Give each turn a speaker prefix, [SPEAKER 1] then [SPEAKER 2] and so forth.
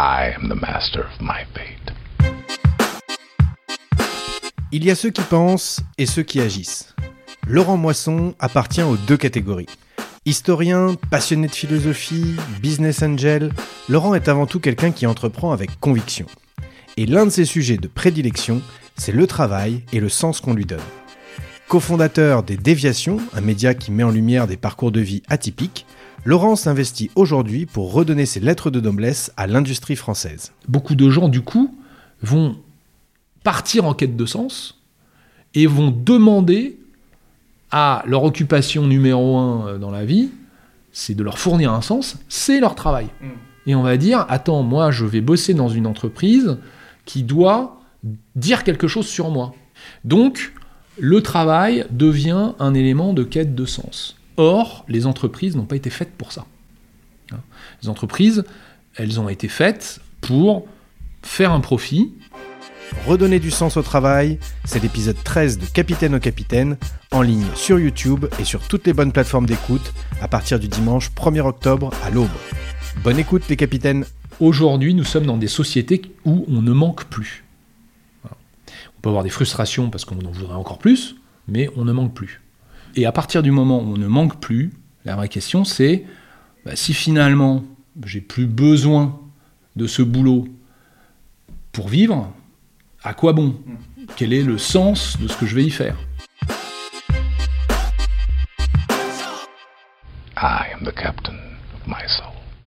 [SPEAKER 1] I am the master of my fate.
[SPEAKER 2] Il y a ceux qui pensent et ceux qui agissent. Laurent Moisson appartient aux deux catégories. Historien, passionné de philosophie, business angel, Laurent est avant tout quelqu'un qui entreprend avec conviction. Et l'un de ses sujets de prédilection, c'est le travail et le sens qu'on lui donne. Cofondateur des Déviations, un média qui met en lumière des parcours de vie atypiques, Laurent s'investit aujourd'hui pour redonner ses lettres de noblesse à l'industrie française.
[SPEAKER 3] Beaucoup de gens, du coup, vont partir en quête de sens et vont demander à leur occupation numéro un euh, dans la vie, c'est de leur fournir un sens, c'est leur travail. Et on va dire, attends, moi je vais bosser dans une entreprise qui doit dire quelque chose sur moi. Donc, le travail devient un élément de quête de sens. Or, les entreprises n'ont pas été faites pour ça. Hein? Les entreprises, elles ont été faites pour faire un profit.
[SPEAKER 2] Redonner du sens au travail, c'est l'épisode 13 de Capitaine au Capitaine, en ligne sur YouTube et sur toutes les bonnes plateformes d'écoute à partir du dimanche 1er octobre à l'aube. Bonne écoute les capitaines
[SPEAKER 3] Aujourd'hui, nous sommes dans des sociétés où on ne manque plus. On peut avoir des frustrations parce qu'on en voudrait encore plus, mais on ne manque plus. Et à partir du moment où on ne manque plus, la vraie question c'est bah, si finalement j'ai plus besoin de ce boulot pour vivre, à quoi bon? Quel est le sens de ce que je vais y faire?
[SPEAKER 1] I am the captain of my soul.